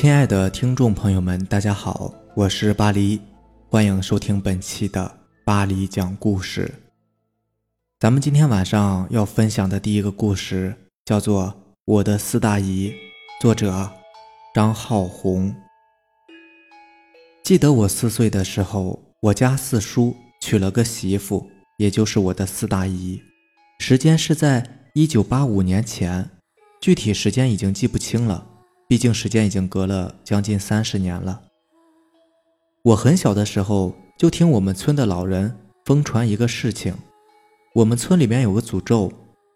亲爱的听众朋友们，大家好，我是巴黎，欢迎收听本期的巴黎讲故事。咱们今天晚上要分享的第一个故事叫做《我的四大姨》，作者张浩红。记得我四岁的时候，我家四叔娶了个媳妇，也就是我的四大姨。时间是在一九八五年前，具体时间已经记不清了。毕竟时间已经隔了将近三十年了。我很小的时候就听我们村的老人疯传一个事情：我们村里面有个诅咒，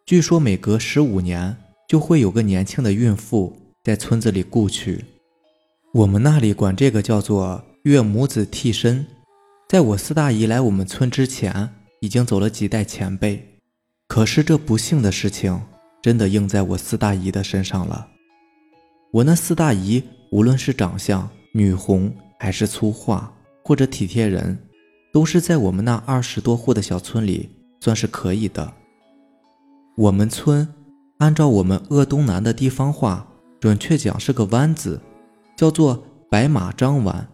据说每隔十五年就会有个年轻的孕妇在村子里故去。我们那里管这个叫做岳母子替身。在我四大姨来我们村之前，已经走了几代前辈。可是这不幸的事情真的应在我四大姨的身上了。我那四大姨，无论是长相女红，还是粗话或者体贴人，都是在我们那二十多户的小村里算是可以的。我们村按照我们鄂东南的地方话，准确讲是个湾子，叫做白马张湾。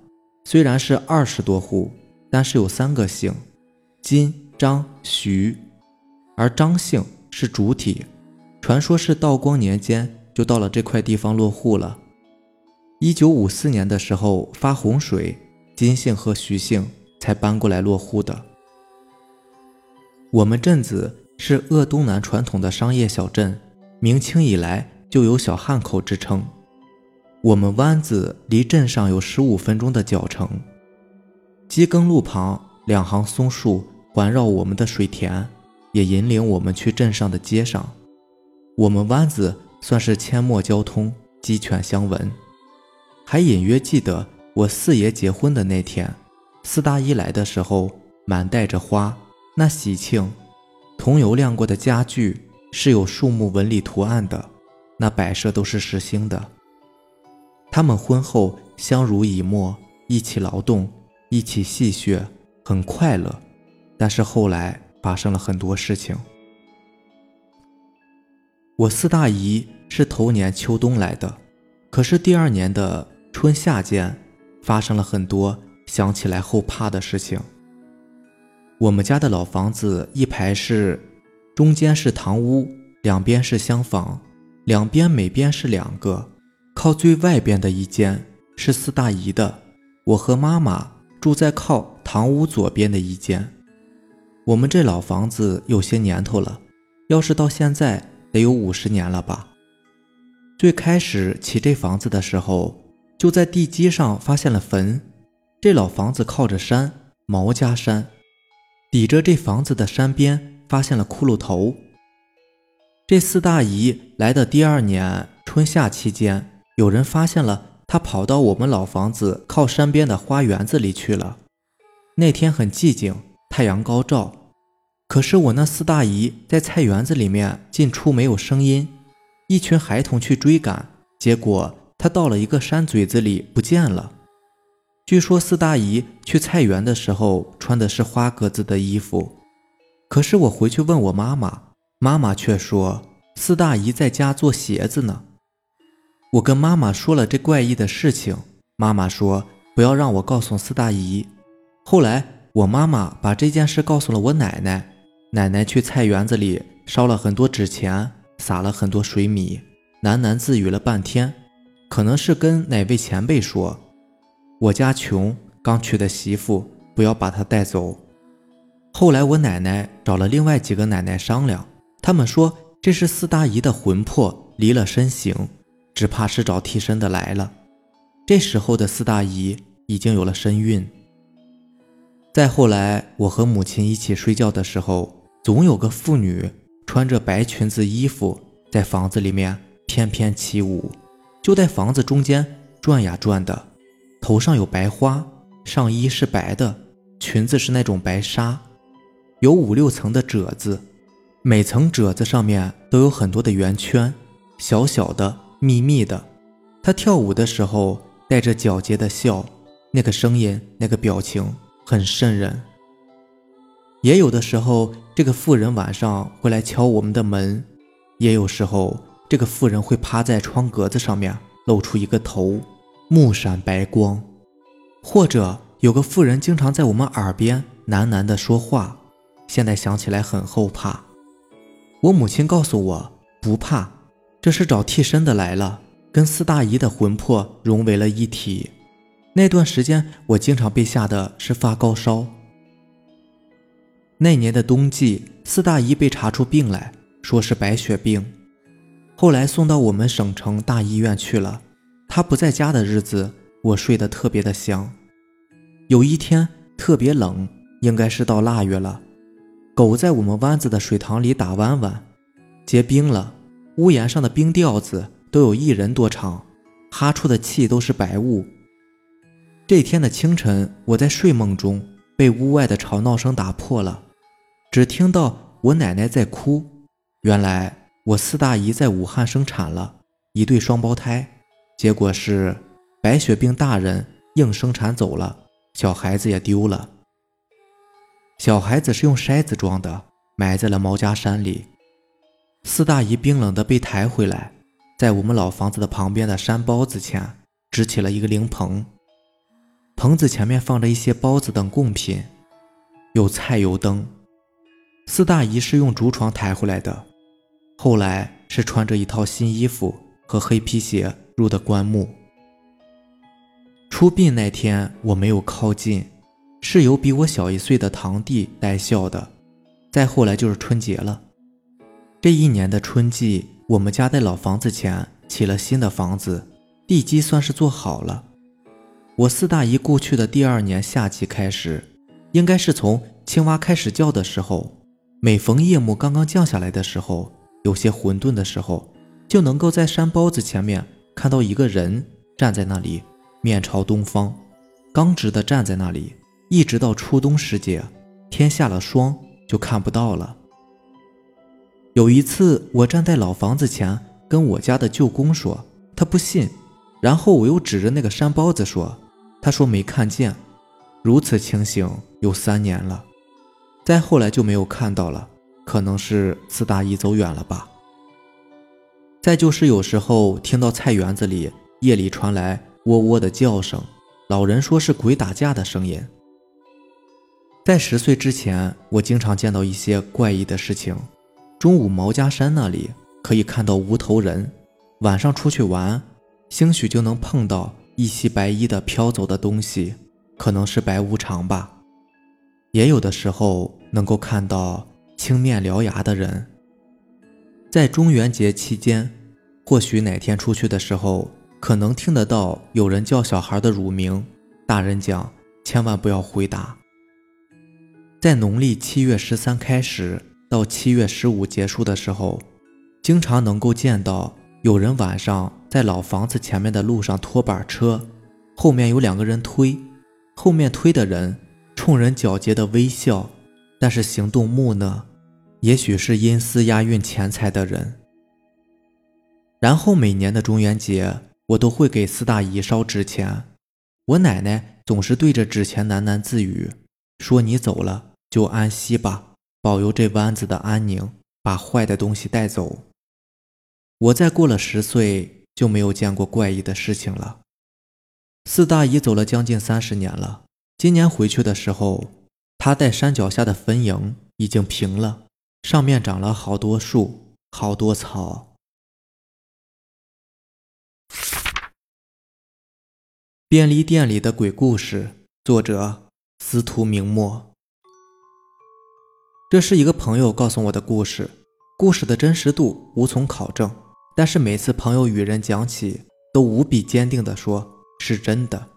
虽然是二十多户，但是有三个姓：金、张、徐，而张姓是主体。传说是道光年间。就到了这块地方落户了。一九五四年的时候发洪水，金姓和徐姓才搬过来落户的。我们镇子是鄂东南传统的商业小镇，明清以来就有小汉口之称。我们湾子离镇上有十五分钟的脚程。机耕路旁两行松树环绕我们的水田，也引领我们去镇上的街上。我们湾子。算是阡陌交通，鸡犬相闻。还隐约记得我四爷结婚的那天，四大姨来的时候，满带着花，那喜庆。桐油亮过的家具是有树木纹理图案的，那摆设都是实心的。他们婚后相濡以沫，一起劳动，一起戏谑，很快乐。但是后来发生了很多事情。我四大姨是头年秋冬来的，可是第二年的春夏间发生了很多想起来后怕的事情。我们家的老房子一排是，中间是堂屋，两边是厢房，两边每边是两个，靠最外边的一间是四大姨的，我和妈妈住在靠堂屋左边的一间。我们这老房子有些年头了，要是到现在。得有五十年了吧。最开始起这房子的时候，就在地基上发现了坟。这老房子靠着山，毛家山，抵着这房子的山边发现了骷髅头。这四大姨来的第二年春夏期间，有人发现了她跑到我们老房子靠山边的花园子里去了。那天很寂静，太阳高照。可是我那四大姨在菜园子里面进出没有声音，一群孩童去追赶，结果她到了一个山嘴子里不见了。据说四大姨去菜园的时候穿的是花格子的衣服，可是我回去问我妈妈，妈妈却说四大姨在家做鞋子呢。我跟妈妈说了这怪异的事情，妈妈说不要让我告诉四大姨。后来我妈妈把这件事告诉了我奶奶。奶奶去菜园子里烧了很多纸钱，撒了很多水米，喃喃自语了半天，可能是跟哪位前辈说：“我家穷，刚娶的媳妇，不要把她带走。”后来我奶奶找了另外几个奶奶商量，他们说这是四大姨的魂魄离了身形，只怕是找替身的来了。这时候的四大姨已经有了身孕。再后来，我和母亲一起睡觉的时候。总有个妇女穿着白裙子衣服在房子里面翩翩起舞，就在房子中间转呀转的，头上有白花，上衣是白的，裙子是那种白纱，有五六层的褶子，每层褶子上面都有很多的圆圈，小小的、密密的。她跳舞的时候带着皎洁的笑，那个声音、那个表情很瘆人。也有的时候，这个妇人晚上会来敲我们的门；也有时候，这个妇人会趴在窗格子上面露出一个头，目闪白光，或者有个妇人经常在我们耳边喃喃地说话。现在想起来很后怕。我母亲告诉我不怕，这是找替身的来了，跟四大姨的魂魄融为了一体。那段时间我经常被吓得是发高烧。那年的冬季，四大姨被查出病来，说是白血病，后来送到我们省城大医院去了。她不在家的日子，我睡得特别的香。有一天特别冷，应该是到腊月了。狗在我们湾子的水塘里打弯弯，结冰了。屋檐上的冰吊子都有一人多长，哈出的气都是白雾。这天的清晨，我在睡梦中被屋外的吵闹声打破了，只听到我奶奶在哭。原来我四大姨在武汉生产了一对双胞胎，结果是白血病大人硬生产走了，小孩子也丢了。小孩子是用筛子装的，埋在了毛家山里。四大姨冰冷的被抬回来，在我们老房子的旁边的山包子前支起了一个灵棚，棚子前面放着一些包子等贡品，有菜油灯。四大姨是用竹床抬回来的，后来是穿着一套新衣服和黑皮鞋入的棺木。出殡那天我没有靠近。是由比我小一岁的堂弟带孝的，再后来就是春节了。这一年的春季，我们家在老房子前起了新的房子，地基算是做好了。我四大姨故去的第二年夏季开始，应该是从青蛙开始叫的时候，每逢夜幕刚刚降下来的时候，有些混沌的时候，就能够在山包子前面看到一个人站在那里，面朝东方，刚直的站在那里。一直到初冬时节，天下了霜就看不到了。有一次，我站在老房子前，跟我家的舅公说，他不信，然后我又指着那个山包子说，他说没看见。如此情形有三年了，再后来就没有看到了，可能是四大姨走远了吧。再就是有时候听到菜园子里夜里传来喔喔的叫声，老人说是鬼打架的声音。在十岁之前，我经常见到一些怪异的事情。中午毛家山那里可以看到无头人，晚上出去玩，兴许就能碰到一袭白衣的飘走的东西，可能是白无常吧。也有的时候能够看到青面獠牙的人。在中元节期间，或许哪天出去的时候，可能听得到有人叫小孩的乳名，大人讲千万不要回答。在农历七月十三开始到七月十五结束的时候，经常能够见到有人晚上在老房子前面的路上拖板车，后面有两个人推，后面推的人冲人皎洁的微笑，但是行动木讷，也许是因私押运钱财的人。然后每年的中元节，我都会给四大姨烧纸钱，我奶奶总是对着纸钱喃喃自语，说你走了。就安息吧，保佑这湾子的安宁，把坏的东西带走。我再过了十岁，就没有见过怪异的事情了。四大姨走了将近三十年了，今年回去的时候，他在山脚下的坟茔已经平了，上面长了好多树，好多草。便利店里的鬼故事，作者司徒明墨。这是一个朋友告诉我的故事，故事的真实度无从考证，但是每次朋友与人讲起，都无比坚定地说是真的。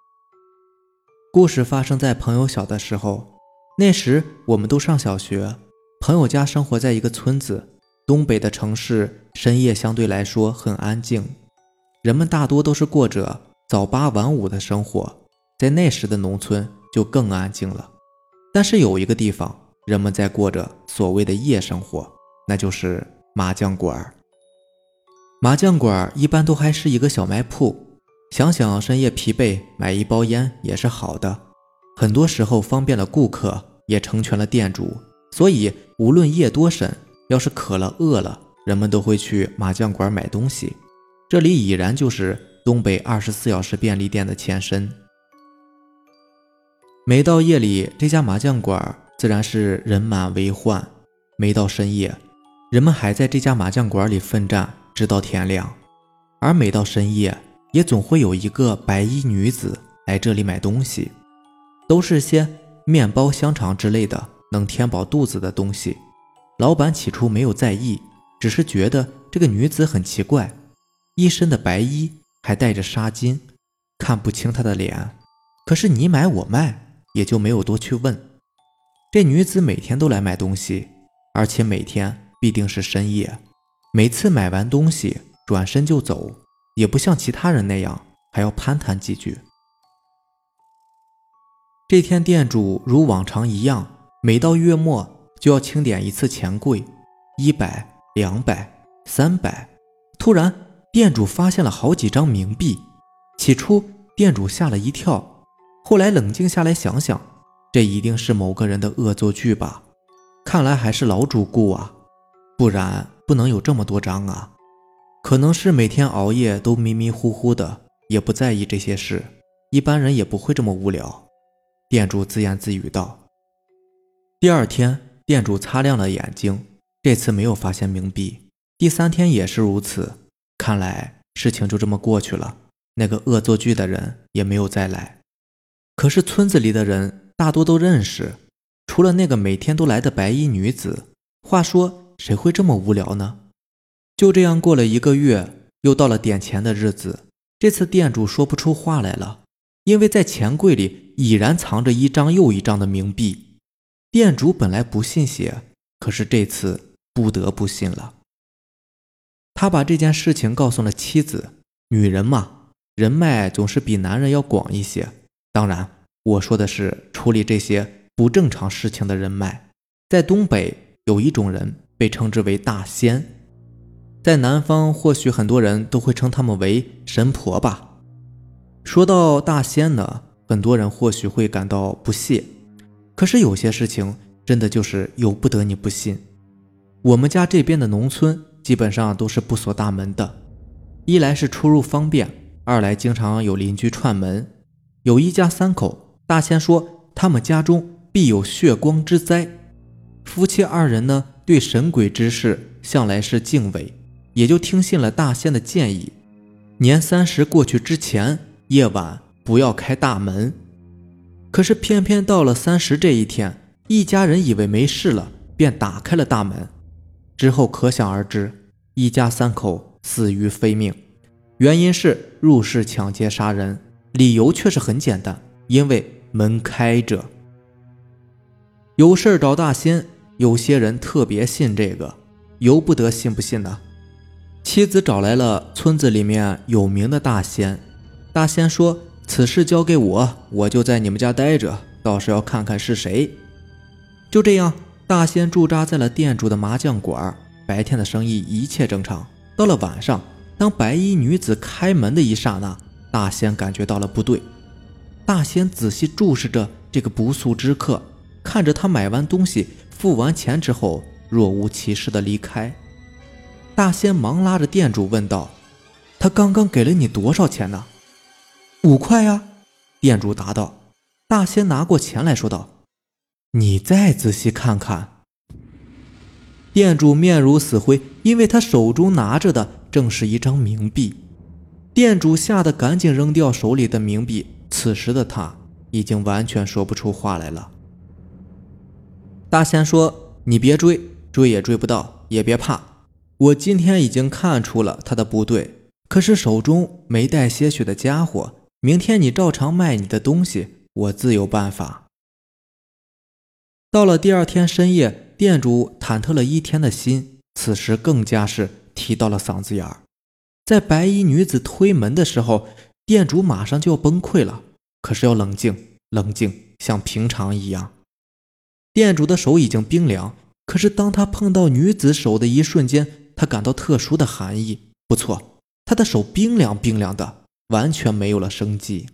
故事发生在朋友小的时候，那时我们都上小学，朋友家生活在一个村子。东北的城市深夜相对来说很安静，人们大多都是过着早八晚五的生活，在那时的农村就更安静了。但是有一个地方。人们在过着所谓的夜生活，那就是麻将馆麻将馆一般都还是一个小卖铺，想想深夜疲惫，买一包烟也是好的。很多时候方便了顾客，也成全了店主。所以无论夜多深，要是渴了饿了，人们都会去麻将馆买东西。这里已然就是东北二十四小时便利店的前身。每到夜里，这家麻将馆自然是人满为患。每到深夜，人们还在这家麻将馆里奋战，直到天亮。而每到深夜，也总会有一个白衣女子来这里买东西，都是些面包、香肠之类的能填饱肚子的东西。老板起初没有在意，只是觉得这个女子很奇怪，一身的白衣，还带着纱巾，看不清她的脸。可是你买我卖。也就没有多去问。这女子每天都来买东西，而且每天必定是深夜。每次买完东西转身就走，也不像其他人那样还要攀谈几句。这天，店主如往常一样，每到月末就要清点一次钱柜，一百、两百、三百。突然，店主发现了好几张冥币。起初，店主吓了一跳。后来冷静下来想想，这一定是某个人的恶作剧吧？看来还是老主顾啊，不然不能有这么多张啊。可能是每天熬夜都迷迷糊糊的，也不在意这些事。一般人也不会这么无聊。店主自言自语道。第二天，店主擦亮了眼睛，这次没有发现冥币。第三天也是如此，看来事情就这么过去了。那个恶作剧的人也没有再来。可是村子里的人大多都认识，除了那个每天都来的白衣女子。话说，谁会这么无聊呢？就这样过了一个月，又到了点钱的日子。这次店主说不出话来了，因为在钱柜里已然藏着一张又一张的冥币。店主本来不信邪，可是这次不得不信了。他把这件事情告诉了妻子。女人嘛，人脉总是比男人要广一些。当然，我说的是处理这些不正常事情的人脉。在东北有一种人被称之为大仙，在南方或许很多人都会称他们为神婆吧。说到大仙呢，很多人或许会感到不屑，可是有些事情真的就是由不得你不信。我们家这边的农村基本上都是不锁大门的，一来是出入方便，二来经常有邻居串门。有一家三口，大仙说他们家中必有血光之灾。夫妻二人呢，对神鬼之事向来是敬畏，也就听信了大仙的建议。年三十过去之前，夜晚不要开大门。可是偏偏到了三十这一天，一家人以为没事了，便打开了大门。之后可想而知，一家三口死于非命，原因是入室抢劫杀人。理由却是很简单，因为门开着。有事找大仙，有些人特别信这个，由不得信不信呢？妻子找来了村子里面有名的大仙，大仙说：“此事交给我，我就在你们家待着，到时要看看是谁。”就这样，大仙驻扎在了店主的麻将馆。白天的生意一切正常，到了晚上，当白衣女子开门的一刹那。大仙感觉到了不对，大仙仔细注视着这个不速之客，看着他买完东西、付完钱之后，若无其事的离开。大仙忙拉着店主问道：“他刚刚给了你多少钱呢？”“五块呀。”店主答道。大仙拿过钱来说道：“你再仔细看看。”店主面如死灰，因为他手中拿着的正是一张冥币。店主吓得赶紧扔掉手里的冥币，此时的他已经完全说不出话来了。大仙说：“你别追，追也追不到，也别怕。我今天已经看出了他的不对，可是手中没带些许的家伙，明天你照常卖你的东西，我自有办法。”到了第二天深夜，店主忐忑了一天的心，此时更加是提到了嗓子眼儿。在白衣女子推门的时候，店主马上就要崩溃了。可是要冷静，冷静，像平常一样。店主的手已经冰凉，可是当他碰到女子手的一瞬间，他感到特殊的寒意。不错，他的手冰凉冰凉的，完全没有了生机。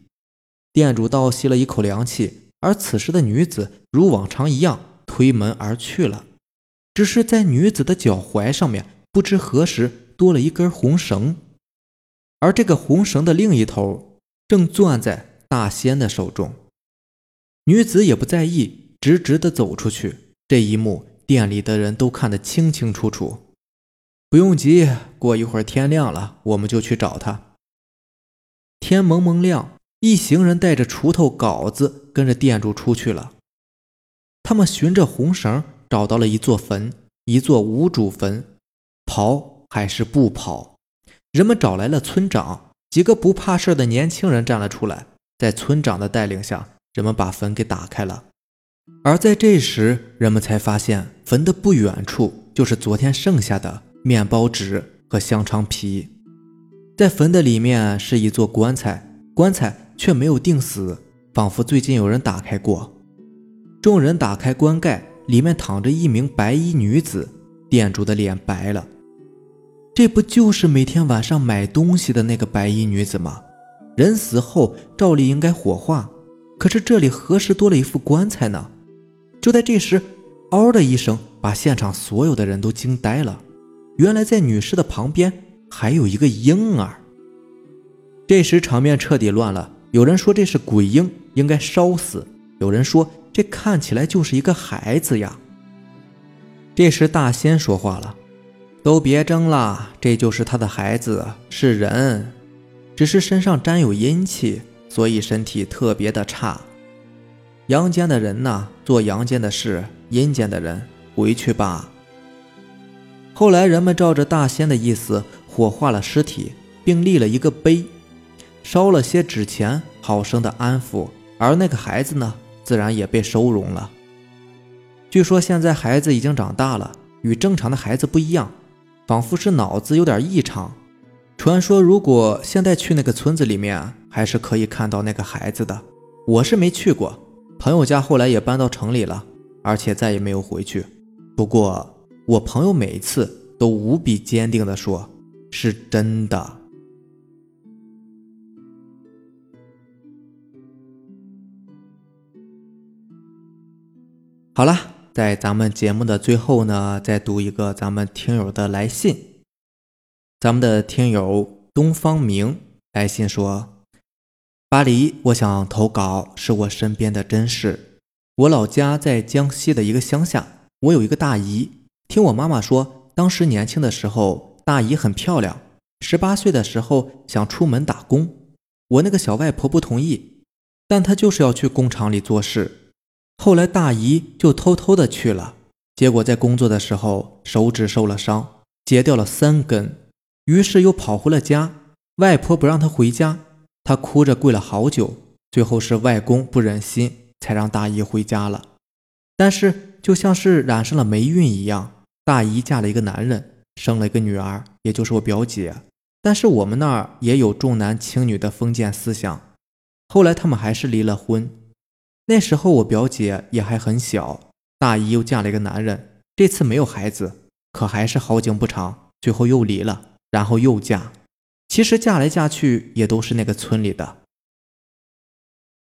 店主倒吸了一口凉气，而此时的女子如往常一样推门而去了，只是在女子的脚踝上面，不知何时。多了一根红绳。而这个红绳的另一头正攥在大仙的手中。女子也不在意，直直的走出去。这一幕，店里的人都看得清清楚楚。不用急，过一会儿天亮了，我们就去找他。天蒙蒙亮，一行人带着锄头、镐子，跟着店主出去了。他们循着红绳找到了一座坟，一座无主坟。跑还是不跑？人们找来了村长，几个不怕事的年轻人站了出来，在村长的带领下。人们把坟给打开了，而在这时，人们才发现坟的不远处就是昨天剩下的面包纸和香肠皮。在坟的里面是一座棺材，棺材却没有钉死，仿佛最近有人打开过。众人打开棺盖，里面躺着一名白衣女子，店主的脸白了。这不就是每天晚上买东西的那个白衣女子吗？人死后照例应该火化。可是这里何时多了一副棺材呢？就在这时，嗷的一声，把现场所有的人都惊呆了。原来在女尸的旁边还有一个婴儿。这时场面彻底乱了。有人说这是鬼婴，应该烧死；有人说这看起来就是一个孩子呀。这时大仙说话了：“都别争了，这就是他的孩子，是人，只是身上沾有阴气。”所以身体特别的差。阳间的人呢，做阳间的事；阴间的人回去吧。后来人们照着大仙的意思火化了尸体，并立了一个碑，烧了些纸钱，好生的安抚。而那个孩子呢，自然也被收容了。据说现在孩子已经长大了，与正常的孩子不一样，仿佛是脑子有点异常。传说如果现在去那个村子里面。还是可以看到那个孩子的，我是没去过。朋友家后来也搬到城里了，而且再也没有回去。不过我朋友每一次都无比坚定地说：“是真的。”好了，在咱们节目的最后呢，再读一个咱们听友的来信。咱们的听友东方明来信说。巴黎，我想投稿是我身边的真事。我老家在江西的一个乡下，我有一个大姨。听我妈妈说，当时年轻的时候，大姨很漂亮。十八岁的时候想出门打工，我那个小外婆不同意，但她就是要去工厂里做事。后来大姨就偷偷的去了，结果在工作的时候手指受了伤，截掉了三根，于是又跑回了家。外婆不让她回家。他哭着跪了好久，最后是外公不忍心，才让大姨回家了。但是就像是染上了霉运一样，大姨嫁了一个男人，生了一个女儿，也就是我表姐。但是我们那儿也有重男轻女的封建思想，后来他们还是离了婚。那时候我表姐也还很小，大姨又嫁了一个男人，这次没有孩子，可还是好景不长，最后又离了，然后又嫁。其实嫁来嫁去也都是那个村里的。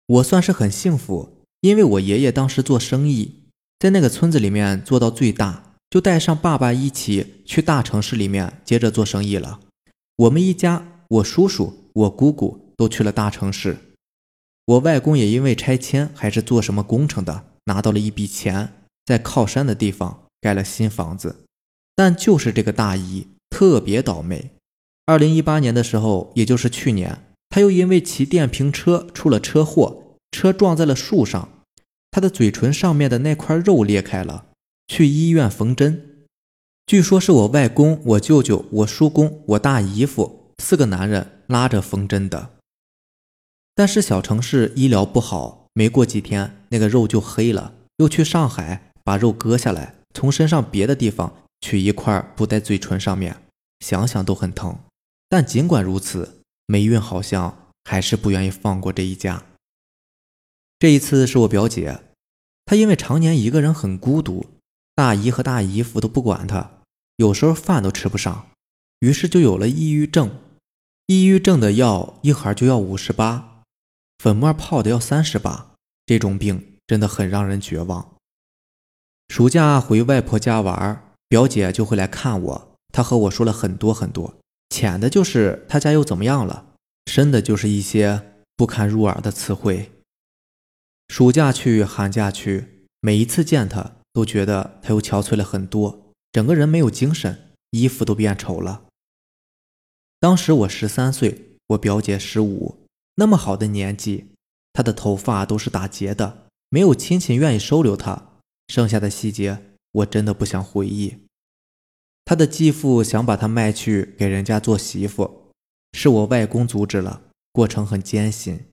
我算是很幸福，因为我爷爷当时做生意，在那个村子里面做到最大，就带上爸爸一起去大城市里面接着做生意了。我们一家，我叔叔、我姑姑都去了大城市，我外公也因为拆迁还是做什么工程的，拿到了一笔钱，在靠山的地方盖了新房子。但就是这个大姨特别倒霉。二零一八年的时候，也就是去年，他又因为骑电瓶车出了车祸，车撞在了树上，他的嘴唇上面的那块肉裂开了，去医院缝针。据说是我外公、我舅舅、我叔公、我大姨夫四个男人拉着缝针的。但是小城市医疗不好，没过几天那个肉就黑了，又去上海把肉割下来，从身上别的地方取一块补在嘴唇上面，想想都很疼。但尽管如此，霉运好像还是不愿意放过这一家。这一次是我表姐，她因为常年一个人很孤独，大姨和大姨夫都不管她，有时候饭都吃不上，于是就有了抑郁症。抑郁症的药一盒就要五十八，粉末泡的要三十八，这种病真的很让人绝望。暑假回外婆家玩，表姐就会来看我，她和我说了很多很多。浅的就是她家又怎么样了，深的就是一些不堪入耳的词汇。暑假去，寒假去，每一次见他，都觉得他又憔悴了很多，整个人没有精神，衣服都变丑了。当时我十三岁，我表姐十五，那么好的年纪，她的头发都是打结的，没有亲戚愿意收留她。剩下的细节，我真的不想回忆。他的继父想把她卖去给人家做媳妇，是我外公阻止了，过程很艰辛。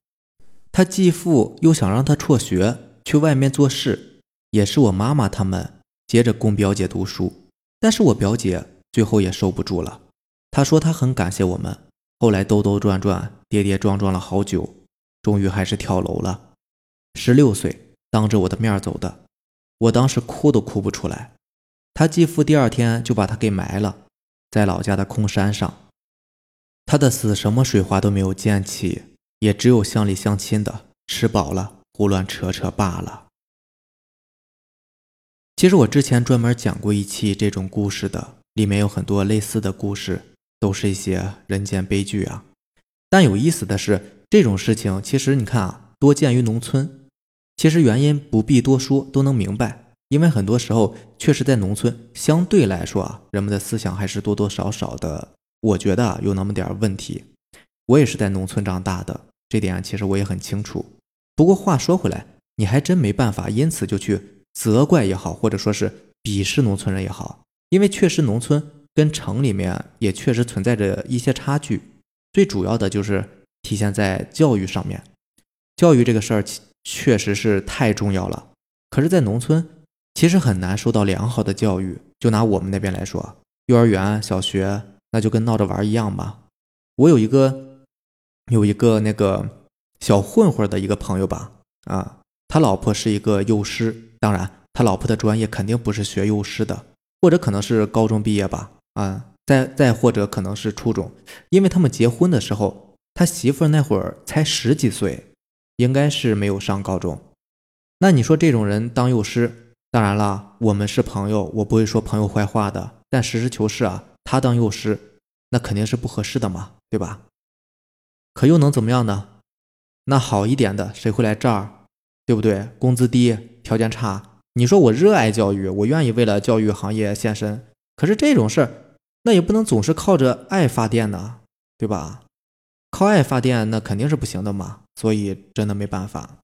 他继父又想让他辍学去外面做事，也是我妈妈他们接着供表姐读书，但是我表姐最后也受不住了。她说她很感谢我们，后来兜兜转转、跌跌撞撞了好久，终于还是跳楼了。十六岁，当着我的面走的，我当时哭都哭不出来。他继父第二天就把他给埋了，在老家的空山上。他的死什么水花都没有溅起。也只有乡里乡亲的吃饱了胡乱扯扯罢了。其实我之前专门讲过一期这种故事的，里面有很多类似的故事，都是一些人间悲剧啊。但有意思的是，这种事情其实你看啊，多见于农村。其实原因不必多说，都能明白。因为很多时候确实在农村，相对来说啊，人们的思想还是多多少少的，我觉得有那么点问题。我也是在农村长大的。这点其实我也很清楚，不过话说回来，你还真没办法，因此就去责怪也好，或者说是鄙视农村人也好，因为确实农村跟城里面也确实存在着一些差距，最主要的就是体现在教育上面，教育这个事儿确实是太重要了。可是，在农村其实很难受到良好的教育，就拿我们那边来说，幼儿园、小学那就跟闹着玩一样吧。我有一个。有一个那个小混混的一个朋友吧，啊，他老婆是一个幼师，当然他老婆的专业肯定不是学幼师的，或者可能是高中毕业吧，啊，再再或者可能是初中，因为他们结婚的时候，他媳妇那会儿才十几岁，应该是没有上高中。那你说这种人当幼师，当然了，我们是朋友，我不会说朋友坏话的，但实事求是啊，他当幼师那肯定是不合适的嘛，对吧？可又能怎么样呢？那好一点的谁会来这儿，对不对？工资低，条件差。你说我热爱教育，我愿意为了教育行业献身。可是这种事儿，那也不能总是靠着爱发电呢，对吧？靠爱发电那肯定是不行的嘛。所以真的没办法。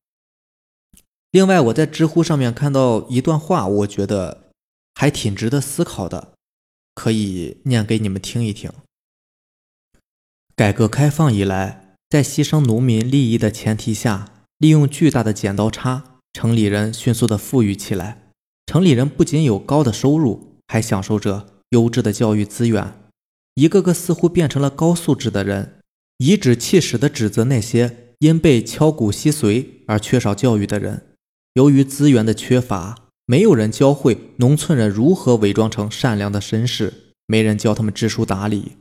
另外，我在知乎上面看到一段话，我觉得还挺值得思考的，可以念给你们听一听。改革开放以来，在牺牲农民利益的前提下，利用巨大的剪刀差，城里人迅速的富裕起来。城里人不仅有高的收入，还享受着优质的教育资源，一个个似乎变成了高素质的人，颐指气使的指责那些因被敲骨吸髓而缺少教育的人。由于资源的缺乏，没有人教会农村人如何伪装成善良的绅士，没人教他们知书达理。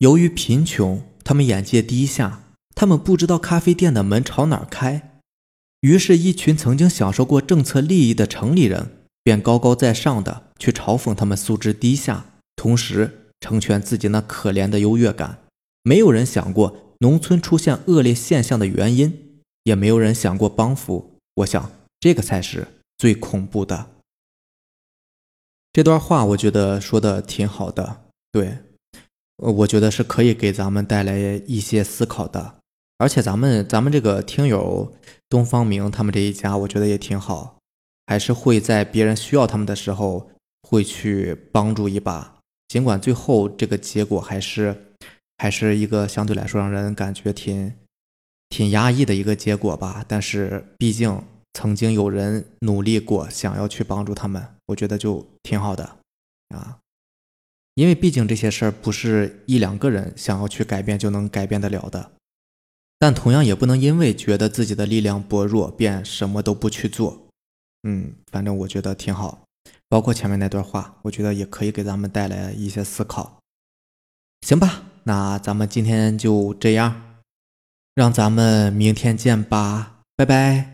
由于贫穷，他们眼界低下，他们不知道咖啡店的门朝哪儿开。于是，一群曾经享受过政策利益的城里人，便高高在上的去嘲讽他们素质低下，同时成全自己那可怜的优越感。没有人想过农村出现恶劣现象的原因，也没有人想过帮扶。我想，这个才是最恐怖的。这段话，我觉得说的挺好的，对。呃，我觉得是可以给咱们带来一些思考的，而且咱们咱们这个听友东方明他们这一家，我觉得也挺好，还是会在别人需要他们的时候会去帮助一把，尽管最后这个结果还是还是一个相对来说让人感觉挺挺压抑的一个结果吧，但是毕竟曾经有人努力过，想要去帮助他们，我觉得就挺好的啊。因为毕竟这些事儿不是一两个人想要去改变就能改变得了的，但同样也不能因为觉得自己的力量薄弱便什么都不去做。嗯，反正我觉得挺好。包括前面那段话，我觉得也可以给咱们带来一些思考。行吧，那咱们今天就这样，让咱们明天见吧，拜拜。